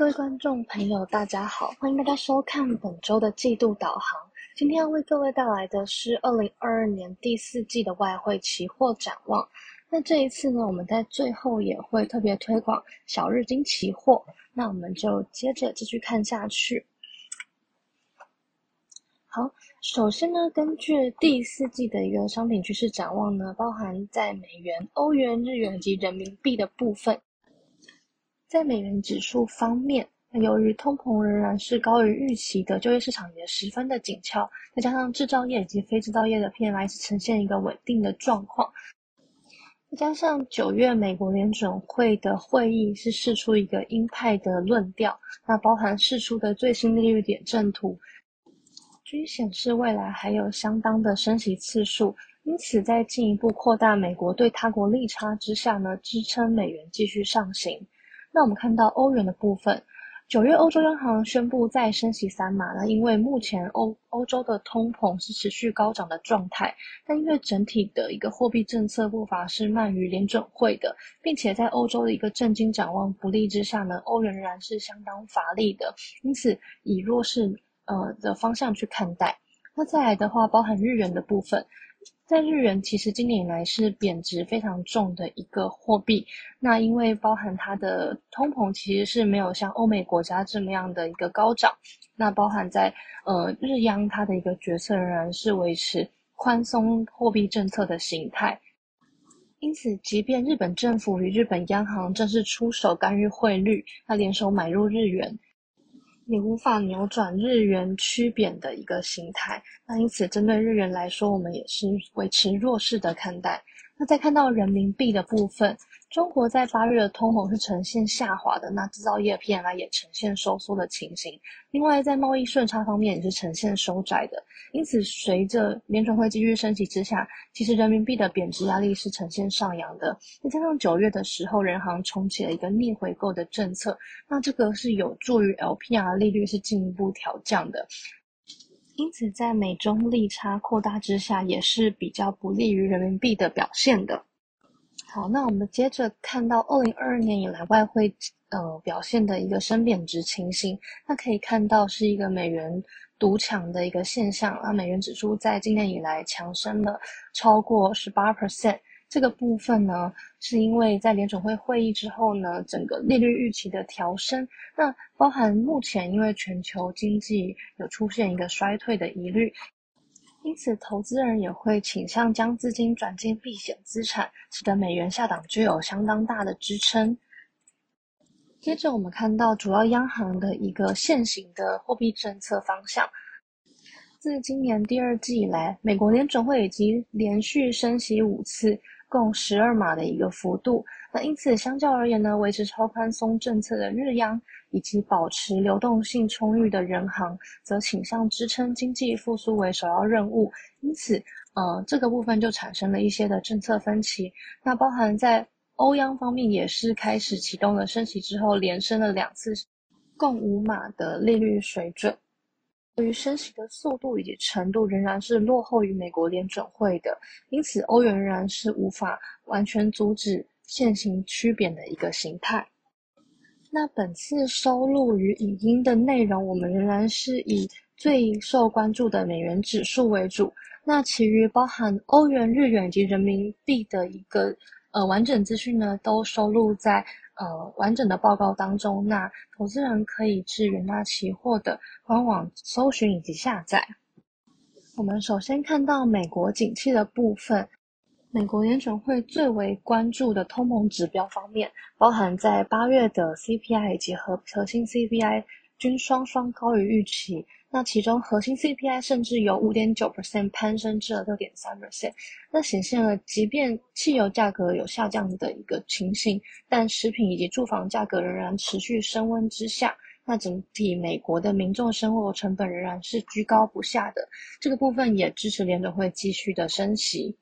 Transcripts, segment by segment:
各位观众朋友，大家好，欢迎大家收看本周的季度导航。今天要为各位带来的是二零二二年第四季的外汇期货展望。那这一次呢，我们在最后也会特别推广小日经期货。那我们就接着继续看下去。好，首先呢，根据第四季的一个商品趋势展望呢，包含在美元、欧元、日元及人民币的部分。在美元指数方面，那由于通膨仍然是高于预期的，就业市场也十分的紧俏，再加上制造业以及非制造业的 PMI 是呈现一个稳定的状况，再加上九月美国联准会的会议是释出一个鹰派的论调，那包含释出的最新利率点阵图，均显示未来还有相当的升息次数，因此在进一步扩大美国对他国利差之下呢，支撑美元继续上行。那我们看到欧元的部分，九月欧洲央行宣布再升息三码那因为目前欧欧洲的通膨是持续高涨的状态，但因为整体的一个货币政策步伐是慢于联准会的，并且在欧洲的一个震惊展望不利之下呢，欧元仍然是相当乏力的，因此以弱势呃的方向去看待。那再来的话，包含日元的部分。在日元其实今年以来是贬值非常重的一个货币，那因为包含它的通膨其实是没有像欧美国家这么样的一个高涨，那包含在呃日央它的一个决策仍然是维持宽松货币政策的形态，因此即便日本政府与日本央行正式出手干预汇率，那联手买入日元。也无法扭转日元趋贬的一个形态，那因此针对日元来说，我们也是维持弱势的看待。那再看到人民币的部分。中国在八月的通膨是呈现下滑的，那制造业 PMI 也呈现收缩的情形。另外，在贸易顺差方面也是呈现收窄的。因此，随着联准会继续升级之下，其实人民币的贬值压力是呈现上扬的。再加上九月的时候，人行重启了一个逆回购的政策，那这个是有助于 LPR 利率是进一步调降的。因此，在美中利差扩大之下，也是比较不利于人民币的表现的。好，那我们接着看到二零二二年以来外汇呃表现的一个升贬值情形，那可以看到是一个美元独强的一个现象啊，美元指数在今年以来强升了超过十八 percent，这个部分呢是因为在联准会会议之后呢，整个利率预期的调升，那包含目前因为全球经济有出现一个衰退的疑虑。因此，投资人也会倾向将资金转进避险资产，使得美元下档具有相当大的支撑。接着，我们看到主要央行的一个现行的货币政策方向。自今年第二季以来，美国联准会已经连续升息五次，共十二码的一个幅度。那因此，相较而言呢，维持超宽松政策的日央。以及保持流动性充裕的人行，则倾向支撑经济复苏为首要任务。因此，呃，这个部分就产生了一些的政策分歧。那包含在欧央方面，也是开始启动了升息之后，连升了两次，共五码的利率水准。对于升息的速度以及程度，仍然是落后于美国联准会的。因此，欧元仍然是无法完全阻止现行趋贬的一个形态。那本次收录于影音的内容，我们仍然是以最受关注的美元指数为主。那其余包含欧元、日元以及人民币的一个呃完整资讯呢，都收录在呃完整的报告当中。那投资人可以至元大期货的官网搜寻以及下载。我们首先看到美国景气的部分。美国联准会最为关注的通膨指标方面，包含在八月的 CPI 以及核核心 CPI 均双双高于预期。那其中核心 CPI 甚至由五点九 percent 攀升至了六点三 percent，那显现了即便汽油价格有下降的一个情形，但食品以及住房价格仍然持续升温之下，那整体美国的民众生活成本仍然是居高不下的。这个部分也支持联准会继续的升息。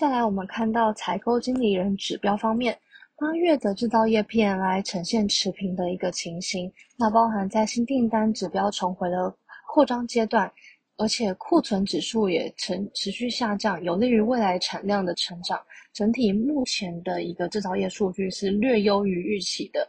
再来，我们看到采购经理人指标方面，八月的制造业 PMI 呈现持平的一个情形。那包含在新订单指标重回了扩张阶段，而且库存指数也呈持续下降，有利于未来产量的成长。整体目前的一个制造业数据是略优于预期的。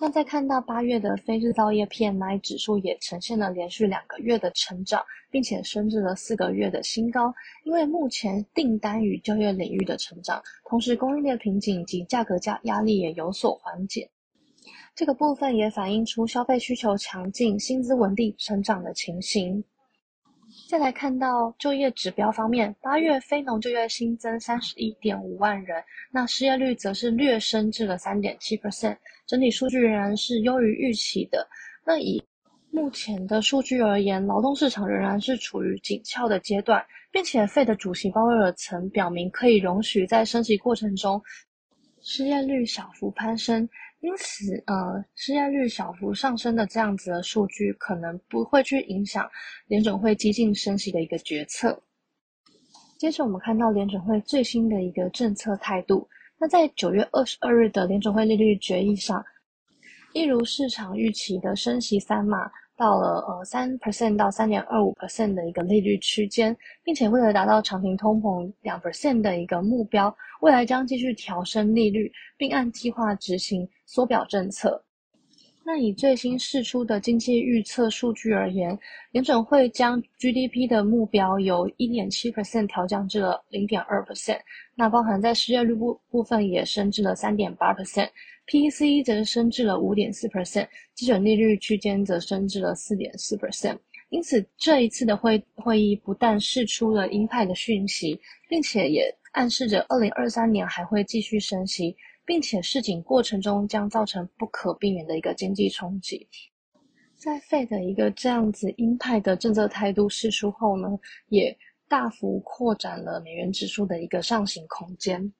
那再看到八月的非制造业 PMI 指数也呈现了连续两个月的成长，并且升至了四个月的新高。因为目前订单与就业领域的成长，同时供应链瓶颈及价格价压力也有所缓解。这个部分也反映出消费需求强劲、薪资稳定成长的情形。再来看到就业指标方面，八月非农就业新增三十一点五万人，那失业率则是略升至了三点七 percent，整体数据仍然是优于预期的。那以目前的数据而言，劳动市场仍然是处于紧俏的阶段，并且费的主席鲍威尔曾表明可以容许在升息过程中失业率小幅攀升。因此，呃，失业率小幅上升的这样子的数据，可能不会去影响联准会激进升息的一个决策。接着，我们看到联准会最新的一个政策态度。那在九月二十二日的联准会利率决议上，一如市场预期的升息三码。到了呃三 percent 到三点二五 percent 的一个利率区间，并且为了达到长平通膨两 percent 的一个目标，未来将继续调升利率，并按计划执行缩表政策。那以最新释出的经济预测数据而言，联准会将 GDP 的目标由一点七 percent 调降至了零点二 percent，那包含在失业率部部分也升至了三点八 percent，PEC 则升至了五点四 percent，基准利率区间则升至了四点四 percent。因此，这一次的会会议不但释出了鹰派的讯息，并且也暗示着二零二三年还会继续升息。并且市井过程中将造成不可避免的一个经济冲击。在费的一个这样子鹰派的政策态度释出后呢，也大幅扩展了美元指数的一个上行空间。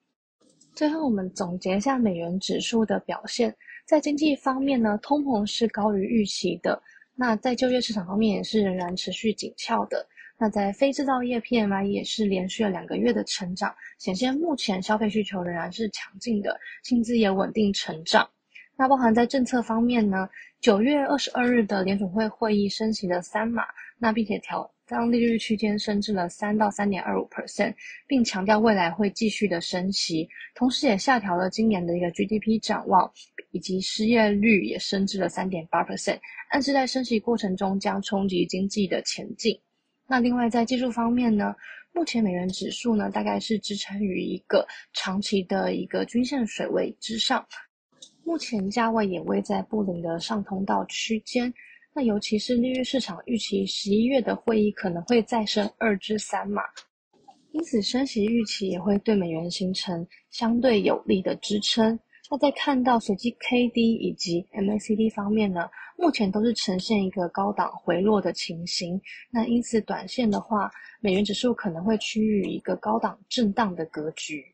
最后，我们总结一下美元指数的表现。在经济方面呢，通膨是高于预期的。那在就业市场方面也是仍然持续紧俏的。那在非制造业 PMI 也是连续了两个月的成长，显现目前消费需求仍然是强劲的，薪资也稳定成长。那包含在政策方面呢，九月二十二日的联储会会议升息了三码，那并且调将利率区间升至了三到三点二五 percent，并强调未来会继续的升息，同时也下调了今年的一个 GDP 展望，以及失业率也升至了三点八 percent，暗示在升息过程中将冲击经济的前进。那另外在技术方面呢，目前美元指数呢大概是支撑于一个长期的一个均线水位之上，目前价位也位在布林的上通道区间。那尤其是利率市场预期十一月的会议可能会再升二至三码，因此升息预期也会对美元形成相对有利的支撑。那在看到随机 K D 以及 M A C D 方面呢，目前都是呈现一个高档回落的情形。那因此，短线的话，美元指数可能会趋于一个高档震荡的格局。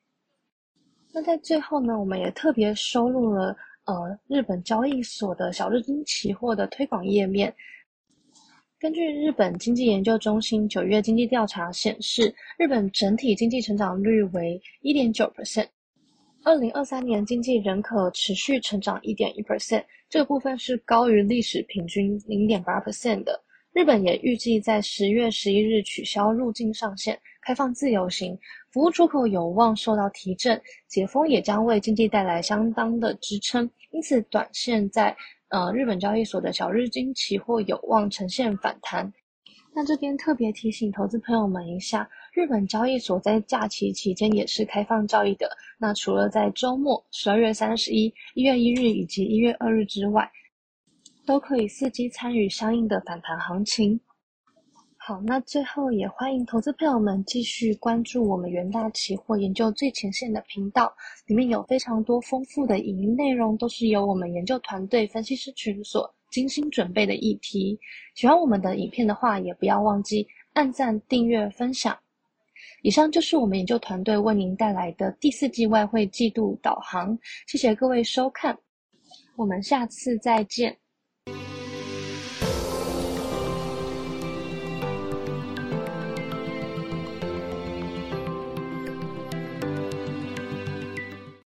那在最后呢，我们也特别收录了呃日本交易所的小日经期货的推广页面。根据日本经济研究中心九月经济调查显示，日本整体经济成长率为一点九 percent。二零二三年经济仍可持续成长一点一 percent，这个部分是高于历史平均零点八 percent 的。日本也预计在十月十一日取消入境上限，开放自由行，服务出口有望受到提振，解封也将为经济带来相当的支撑。因此，短线在呃日本交易所的小日经期货有望呈现反弹。那这边特别提醒投资朋友们一下，日本交易所在假期期间也是开放交易的。那除了在周末十二月三十一、一月一日以及一月二日之外，都可以伺机参与相应的反弹行情。好，那最后也欢迎投资朋友们继续关注我们元大期货研究最前线的频道，里面有非常多丰富的影音内容，都是由我们研究团队分析师群所。精心准备的议题，喜欢我们的影片的话，也不要忘记按赞、订阅、分享。以上就是我们研究团队为您带来的第四季外汇季度导航，谢谢各位收看，我们下次再见。